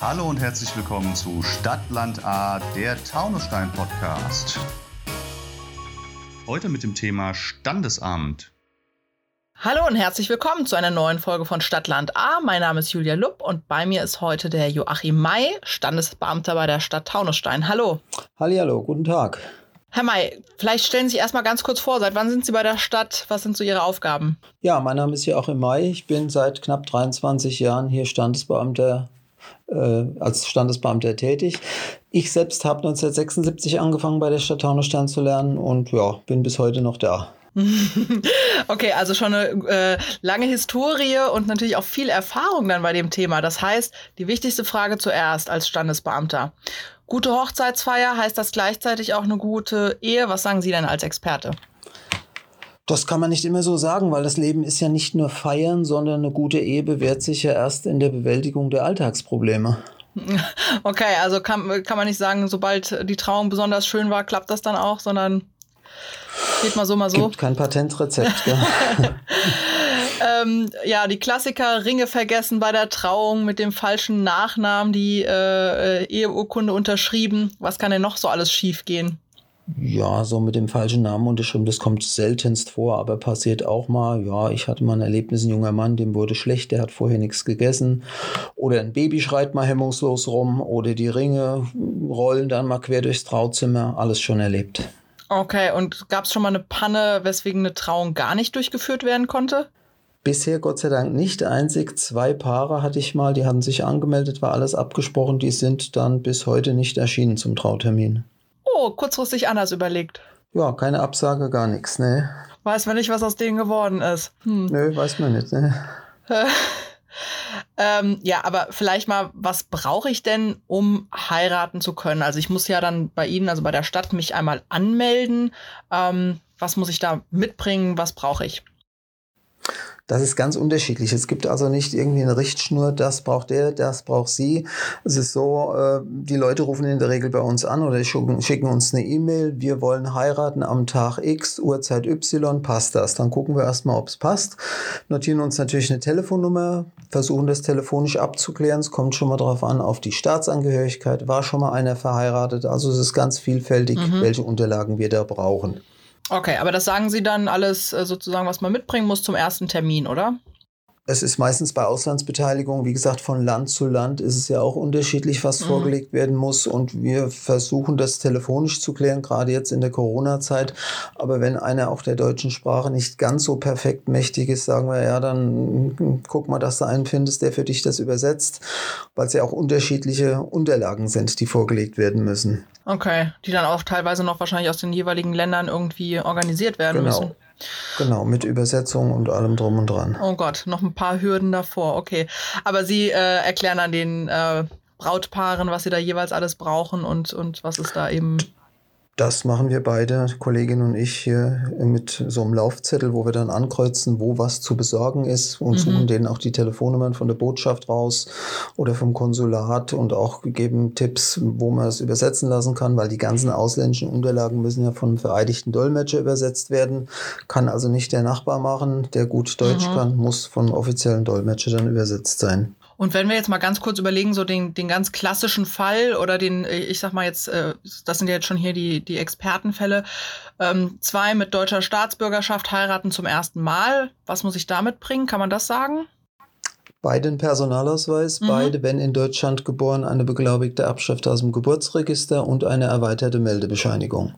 Hallo und herzlich willkommen zu Stadtland A, der Taunusstein Podcast. Heute mit dem Thema Standesamt. Hallo und herzlich willkommen zu einer neuen Folge von Stadtland A. Mein Name ist Julia Lupp und bei mir ist heute der Joachim May, Standesbeamter bei der Stadt Taunusstein. Hallo. Hallo, guten Tag. Herr May, vielleicht stellen Sie sich erstmal ganz kurz vor, seit wann sind Sie bei der Stadt? Was sind so Ihre Aufgaben? Ja, mein Name ist Joachim May. Ich bin seit knapp 23 Jahren hier Standesbeamter, äh, als Standesbeamter tätig. Ich selbst habe 1976 angefangen bei der Stadt Taunusstein zu lernen und ja, bin bis heute noch da. okay, also schon eine äh, lange Historie und natürlich auch viel Erfahrung dann bei dem Thema. Das heißt, die wichtigste Frage zuerst als Standesbeamter. Gute Hochzeitsfeier heißt das gleichzeitig auch eine gute Ehe. Was sagen Sie denn als Experte? Das kann man nicht immer so sagen, weil das Leben ist ja nicht nur feiern, sondern eine gute Ehe bewährt sich ja erst in der Bewältigung der Alltagsprobleme. Okay, also kann, kann man nicht sagen, sobald die Trauung besonders schön war, klappt das dann auch, sondern geht mal so, mal so. Gibt kein Patentrezept, gell? ähm, ja, die Klassiker, Ringe vergessen bei der Trauung mit dem falschen Nachnamen, die äh, Eheurkunde unterschrieben. Was kann denn noch so alles schiefgehen? Ja, so mit dem falschen Namen unterschrieben, das kommt seltenst vor, aber passiert auch mal. Ja, ich hatte mal ein Erlebnis, ein junger Mann, dem wurde schlecht, der hat vorher nichts gegessen. Oder ein Baby schreit mal hemmungslos rum. Oder die Ringe rollen dann mal quer durchs Trauzimmer. Alles schon erlebt. Okay, und gab es schon mal eine Panne, weswegen eine Trauung gar nicht durchgeführt werden konnte? Bisher Gott sei Dank nicht. Einzig zwei Paare hatte ich mal, die hatten sich angemeldet, war alles abgesprochen. Die sind dann bis heute nicht erschienen zum Trautermin. Oh, kurzfristig anders überlegt. Ja, keine Absage, gar nichts, ne? Weiß man nicht, was aus denen geworden ist. Hm. Nö, weiß man nicht, ne? ähm, ja, aber vielleicht mal, was brauche ich denn, um heiraten zu können? Also ich muss ja dann bei Ihnen, also bei der Stadt, mich einmal anmelden. Ähm, was muss ich da mitbringen? Was brauche ich? Das ist ganz unterschiedlich. Es gibt also nicht irgendwie eine Richtschnur, das braucht der, das braucht sie. Es ist so, äh, die Leute rufen in der Regel bei uns an oder schicken uns eine E-Mail. Wir wollen heiraten am Tag X, Uhrzeit Y, passt das? Dann gucken wir erstmal, ob es passt. Notieren uns natürlich eine Telefonnummer, versuchen das telefonisch abzuklären. Es kommt schon mal darauf an, auf die Staatsangehörigkeit. War schon mal einer verheiratet? Also es ist ganz vielfältig, mhm. welche Unterlagen wir da brauchen. Okay, aber das sagen Sie dann alles äh, sozusagen, was man mitbringen muss zum ersten Termin, oder? Es ist meistens bei Auslandsbeteiligung, wie gesagt, von Land zu Land ist es ja auch unterschiedlich, was mhm. vorgelegt werden muss. Und wir versuchen das telefonisch zu klären, gerade jetzt in der Corona-Zeit. Aber wenn einer auch der deutschen Sprache nicht ganz so perfekt mächtig ist, sagen wir, ja, dann guck mal, dass du einen findest, der für dich das übersetzt, weil es ja auch unterschiedliche Unterlagen sind, die vorgelegt werden müssen. Okay, die dann auch teilweise noch wahrscheinlich aus den jeweiligen Ländern irgendwie organisiert werden genau. müssen. Genau, mit Übersetzung und allem drum und dran. Oh Gott, noch ein paar Hürden davor, okay. Aber Sie äh, erklären dann den äh, Brautpaaren, was sie da jeweils alles brauchen und, und was ist da eben das machen wir beide, Kollegin und ich, hier mit so einem Laufzettel, wo wir dann ankreuzen, wo was zu besorgen ist und mhm. suchen denen auch die Telefonnummern von der Botschaft raus oder vom Konsulat und auch geben Tipps, wo man es übersetzen lassen kann, weil die ganzen ausländischen Unterlagen müssen ja von einem vereidigten Dolmetscher übersetzt werden. Kann also nicht der Nachbar machen, der gut Deutsch mhm. kann, muss von offiziellen Dolmetscher dann übersetzt sein. Und wenn wir jetzt mal ganz kurz überlegen, so den, den ganz klassischen Fall oder den, ich sag mal jetzt, äh, das sind ja jetzt schon hier die, die Expertenfälle, ähm, zwei mit deutscher Staatsbürgerschaft heiraten zum ersten Mal. Was muss ich damit bringen? Kann man das sagen? Beide einen Personalausweis, mhm. beide, wenn in Deutschland geboren, eine beglaubigte Abschrift aus dem Geburtsregister und eine erweiterte Meldebescheinigung.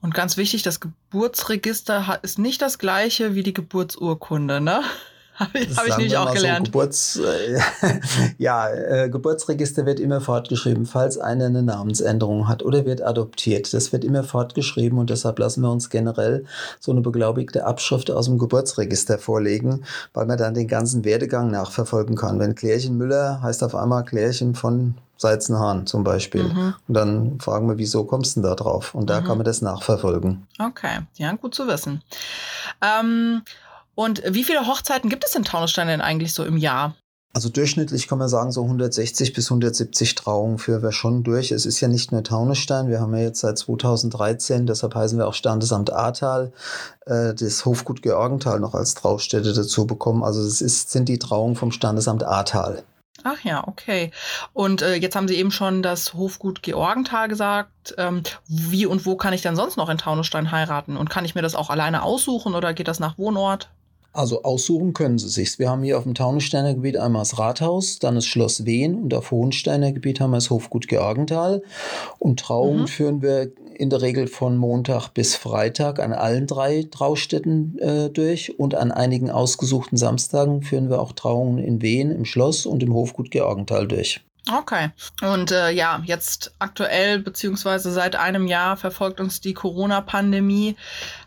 Und ganz wichtig, das Geburtsregister ist nicht das gleiche wie die Geburtsurkunde, ne? Habe ich, hab ich nämlich auch gelernt. So, Geburts, äh, ja, äh, Geburtsregister wird immer fortgeschrieben, falls einer eine Namensänderung hat oder wird adoptiert. Das wird immer fortgeschrieben und deshalb lassen wir uns generell so eine beglaubigte Abschrift aus dem Geburtsregister vorlegen, weil man dann den ganzen Werdegang nachverfolgen kann. Wenn Klärchen Müller heißt auf einmal Klärchen von Seizenhahn zum Beispiel. Mhm. Und dann fragen wir, wieso kommst du denn da drauf? Und da mhm. kann man das nachverfolgen. Okay, ja, gut zu wissen. Ähm, und wie viele Hochzeiten gibt es in Taunusstein denn eigentlich so im Jahr? Also durchschnittlich kann man sagen, so 160 bis 170 Trauungen führen wir schon durch. Es ist ja nicht nur Taunusstein, wir haben ja jetzt seit 2013, deshalb heißen wir auch Standesamt Ahrtal, äh, das Hofgut Georgenthal noch als Traustätte dazu bekommen. Also es ist, sind die Trauungen vom Standesamt Ahrtal. Ach ja, okay. Und äh, jetzt haben Sie eben schon das Hofgut Georgenthal gesagt. Ähm, wie und wo kann ich denn sonst noch in Taunusstein heiraten? Und kann ich mir das auch alleine aussuchen oder geht das nach Wohnort? Also aussuchen können sie sich. Wir haben hier auf dem Taunussteiner Gebiet einmal das Rathaus, dann das Schloss Wien und auf Hohensteiner Gebiet haben wir das Hofgut Georgenthal. Und Trauungen mhm. führen wir in der Regel von Montag bis Freitag an allen drei Traustätten äh, durch und an einigen ausgesuchten Samstagen führen wir auch Trauungen in Wien, im Schloss und im Hofgut Georgenthal durch. Okay. Und äh, ja, jetzt aktuell beziehungsweise seit einem Jahr verfolgt uns die Corona-Pandemie.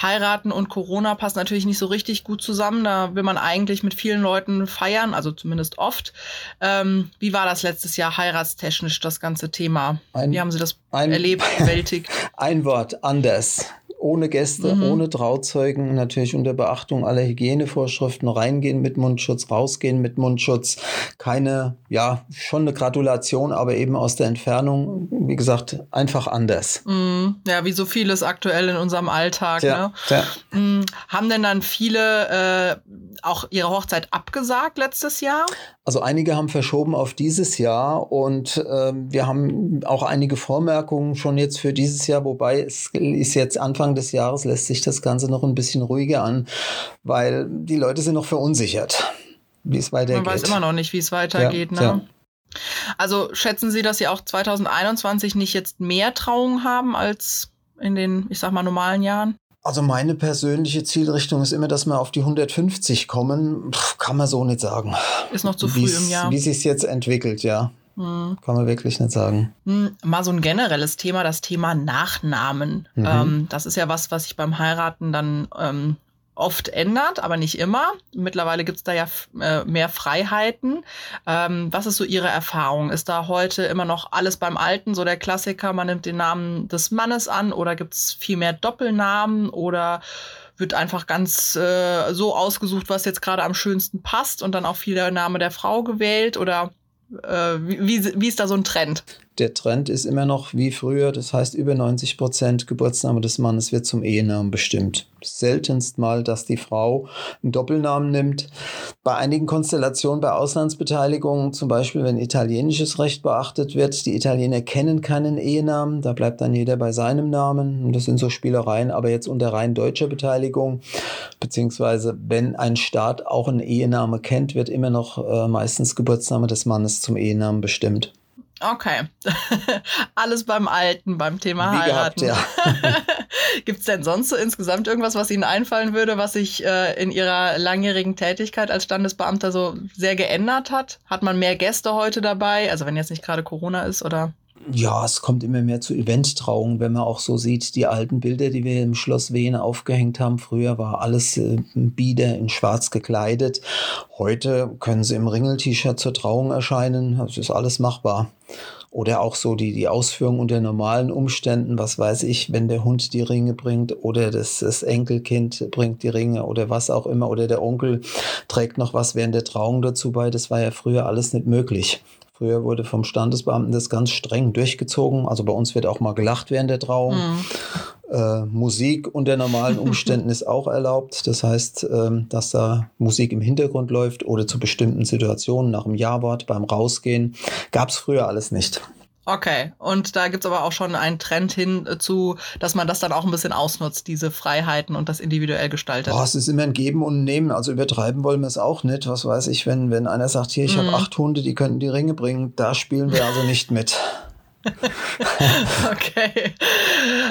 Heiraten und Corona passen natürlich nicht so richtig gut zusammen. Da will man eigentlich mit vielen Leuten feiern, also zumindest oft. Ähm, wie war das letztes Jahr heiratstechnisch, das ganze Thema? Ein, wie haben Sie das ein, erlebt, bewältigt? Ein Wort, anders ohne Gäste, mhm. ohne Trauzeugen, natürlich unter Beachtung aller Hygienevorschriften reingehen mit Mundschutz, rausgehen mit Mundschutz. Keine, ja, schon eine Gratulation, aber eben aus der Entfernung, wie gesagt, einfach anders. Mhm. Ja, wie so vieles aktuell in unserem Alltag. Ja, ne? ja. Mhm. Haben denn dann viele äh, auch ihre Hochzeit abgesagt letztes Jahr? Also einige haben verschoben auf dieses Jahr und äh, wir haben auch einige Vormerkungen schon jetzt für dieses Jahr, wobei es ist jetzt Anfang des Jahres, lässt sich das Ganze noch ein bisschen ruhiger an, weil die Leute sind noch verunsichert, wie es weitergeht. Man weiß immer noch nicht, wie es weitergeht. Ja, ne? Ja. Also schätzen Sie, dass Sie auch 2021 nicht jetzt mehr Trauungen haben als in den, ich sag mal, normalen Jahren? Also meine persönliche Zielrichtung ist immer, dass wir auf die 150 kommen. Puh, kann man so nicht sagen. Ist noch zu früh Wie's, im Jahr. Wie sich jetzt entwickelt, ja. Hm. Kann man wirklich nicht sagen. Hm, mal so ein generelles Thema, das Thema Nachnamen. Mhm. Ähm, das ist ja was, was ich beim Heiraten dann ähm, oft ändert, aber nicht immer. Mittlerweile gibt es da ja äh, mehr Freiheiten. Ähm, was ist so Ihre Erfahrung? Ist da heute immer noch alles beim Alten, so der Klassiker, man nimmt den Namen des Mannes an oder gibt es viel mehr Doppelnamen oder wird einfach ganz äh, so ausgesucht, was jetzt gerade am schönsten passt und dann auch viel der Name der Frau gewählt oder äh, wie, wie ist da so ein Trend? Der Trend ist immer noch wie früher, das heißt über 90 Prozent Geburtsname des Mannes wird zum Ehenamen bestimmt. Seltenst mal, dass die Frau einen Doppelnamen nimmt. Bei einigen Konstellationen bei Auslandsbeteiligungen, zum Beispiel wenn italienisches Recht beachtet wird, die Italiener kennen keinen Ehenamen, da bleibt dann jeder bei seinem Namen. Und das sind so Spielereien, aber jetzt unter rein deutscher Beteiligung, beziehungsweise wenn ein Staat auch einen Ehename kennt, wird immer noch äh, meistens Geburtsname des Mannes zum Ehenamen bestimmt. Okay. Alles beim Alten, beim Thema Wie Heiraten. Gehabt, ja. Gibt es denn sonst so insgesamt irgendwas, was Ihnen einfallen würde, was sich äh, in Ihrer langjährigen Tätigkeit als Standesbeamter so sehr geändert hat? Hat man mehr Gäste heute dabei? Also wenn jetzt nicht gerade Corona ist oder? Ja, es kommt immer mehr zu Eventtrauungen, wenn man auch so sieht, die alten Bilder, die wir im Schloss Wien aufgehängt haben. Früher war alles äh, Bieder in schwarz gekleidet. Heute können sie im Ringel-T-Shirt zur Trauung erscheinen. Das ist alles machbar. Oder auch so die, die Ausführung unter normalen Umständen, was weiß ich, wenn der Hund die Ringe bringt oder das, das Enkelkind bringt die Ringe oder was auch immer oder der Onkel trägt noch was während der Trauung dazu bei. Das war ja früher alles nicht möglich. Früher wurde vom Standesbeamten das ganz streng durchgezogen. Also bei uns wird auch mal gelacht während der Trauung. Mhm. Äh, Musik unter normalen Umständen ist auch erlaubt. Das heißt, äh, dass da Musik im Hintergrund läuft oder zu bestimmten Situationen nach dem Ja-Wort beim Rausgehen. Gab es früher alles nicht. Okay, und da gibt's aber auch schon einen Trend hin äh, zu, dass man das dann auch ein bisschen ausnutzt, diese Freiheiten und das individuell gestaltet. Boah, es ist immer ein Geben und ein Nehmen. Also übertreiben wollen wir es auch nicht. Was weiß ich, wenn, wenn einer sagt, hier, ich mm. habe acht Hunde, die könnten die Ringe bringen, da spielen wir also nicht mit. okay.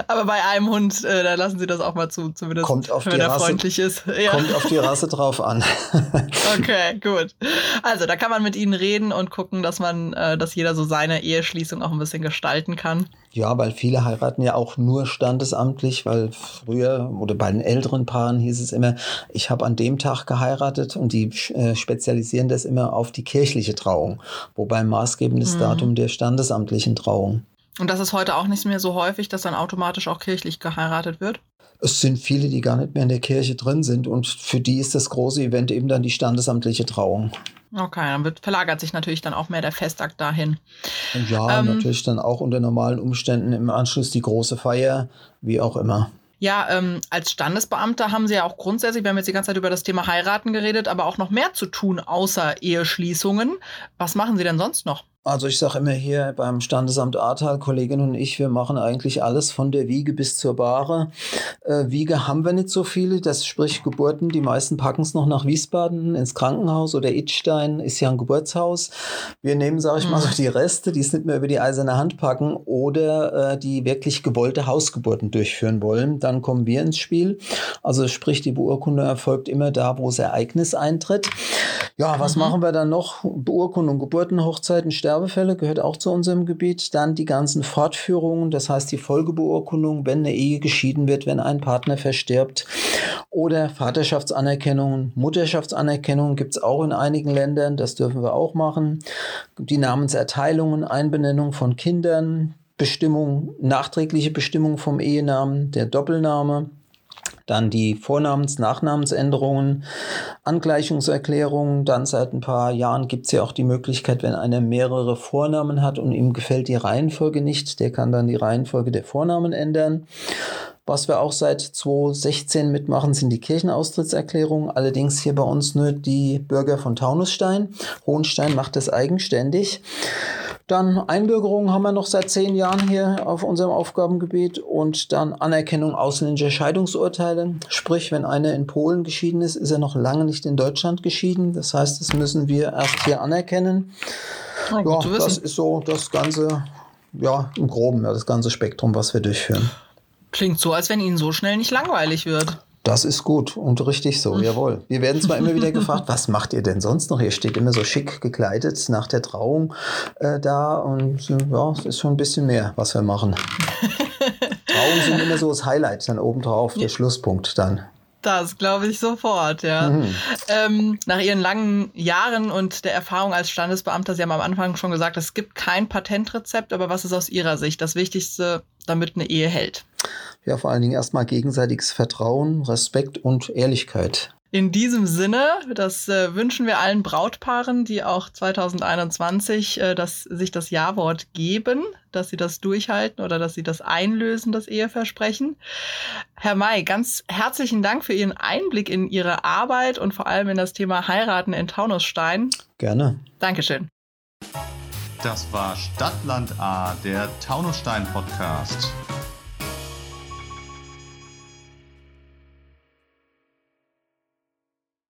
Aber bei einem Hund, äh, da lassen Sie das auch mal zu, zumindest kommt auf wenn er Rasse, freundlich ist. Ja. Kommt auf die Rasse drauf an. okay, gut. Also da kann man mit Ihnen reden und gucken, dass man, äh, dass jeder so seine Eheschließung auch ein bisschen gestalten kann. Ja, weil viele heiraten ja auch nur standesamtlich, weil früher oder bei den älteren Paaren hieß es immer, ich habe an dem Tag geheiratet und die äh, spezialisieren das immer auf die kirchliche Trauung, wobei maßgebendes mhm. Datum der standesamtlichen Trauung. Und das ist heute auch nicht mehr so häufig, dass dann automatisch auch kirchlich geheiratet wird? Es sind viele, die gar nicht mehr in der Kirche drin sind und für die ist das große Event eben dann die standesamtliche Trauung. Okay, dann wird, verlagert sich natürlich dann auch mehr der Festakt dahin. Ja, ähm, natürlich dann auch unter normalen Umständen im Anschluss die große Feier, wie auch immer. Ja, ähm, als Standesbeamter haben Sie ja auch grundsätzlich, wir haben jetzt die ganze Zeit über das Thema Heiraten geredet, aber auch noch mehr zu tun außer Eheschließungen. Was machen Sie denn sonst noch? Also ich sage immer hier beim Standesamt Ahrtal, Kollegin und ich, wir machen eigentlich alles von der Wiege bis zur Bahre. Äh, Wiege haben wir nicht so viele, das sprich Geburten. Die meisten packen es noch nach Wiesbaden ins Krankenhaus oder Itstein ist ja ein Geburtshaus. Wir nehmen, sage ich mhm. mal, so die Reste, die es nicht mehr über die eiserne Hand packen oder äh, die wirklich gewollte Hausgeburten durchführen wollen. Dann kommen wir ins Spiel. Also sprich, die Beurkundung erfolgt immer da, wo das Ereignis eintritt. Ja, was mhm. machen wir dann noch? Beurkundung, Geburtenhochzeiten, Sterbefälle gehört auch zu unserem Gebiet. Dann die ganzen Fortführungen, das heißt die Folgebeurkundung, wenn eine Ehe geschieden wird, wenn ein Partner verstirbt. Oder Vaterschaftsanerkennung, Mutterschaftsanerkennung gibt es auch in einigen Ländern, das dürfen wir auch machen. Die Namenserteilungen, Einbenennung von Kindern, Bestimmung, nachträgliche Bestimmung vom Ehenamen, der Doppelname. Dann die Vornamens-, Nachnamensänderungen, Angleichungserklärungen. Dann seit ein paar Jahren gibt es ja auch die Möglichkeit, wenn einer mehrere Vornamen hat und ihm gefällt die Reihenfolge nicht, der kann dann die Reihenfolge der Vornamen ändern. Was wir auch seit 2016 mitmachen, sind die Kirchenaustrittserklärungen. Allerdings hier bei uns nur die Bürger von Taunusstein. Hohenstein macht das eigenständig. Dann Einbürgerung haben wir noch seit zehn Jahren hier auf unserem Aufgabengebiet und dann Anerkennung ausländischer Scheidungsurteile. Sprich, wenn einer in Polen geschieden ist, ist er noch lange nicht in Deutschland geschieden. Das heißt, das müssen wir erst hier anerkennen. Ja, das ist so das ganze, ja, im Groben, ja, das ganze Spektrum, was wir durchführen. Klingt so, als wenn Ihnen so schnell nicht langweilig wird. Das ist gut und richtig so, jawohl. Wir werden zwar immer wieder gefragt, was macht ihr denn sonst noch? Ihr steht immer so schick gekleidet nach der Trauung äh, da und ja, es ist schon ein bisschen mehr, was wir machen. Trauungen sind immer so das Highlight dann obendrauf, der Schlusspunkt dann. Das glaube ich sofort, ja. Mhm. Ähm, nach Ihren langen Jahren und der Erfahrung als Standesbeamter, Sie haben am Anfang schon gesagt, es gibt kein Patentrezept, aber was ist aus Ihrer Sicht das Wichtigste, damit eine Ehe hält? ja vor allen Dingen erstmal gegenseitiges Vertrauen, Respekt und Ehrlichkeit. In diesem Sinne, das äh, wünschen wir allen Brautpaaren, die auch 2021 äh, das, sich das Ja-Wort geben, dass sie das durchhalten oder dass sie das einlösen, das Eheversprechen. Herr May, ganz herzlichen Dank für Ihren Einblick in Ihre Arbeit und vor allem in das Thema Heiraten in Taunusstein. Gerne. Dankeschön. Das war Stadtland A, der Taunusstein-Podcast.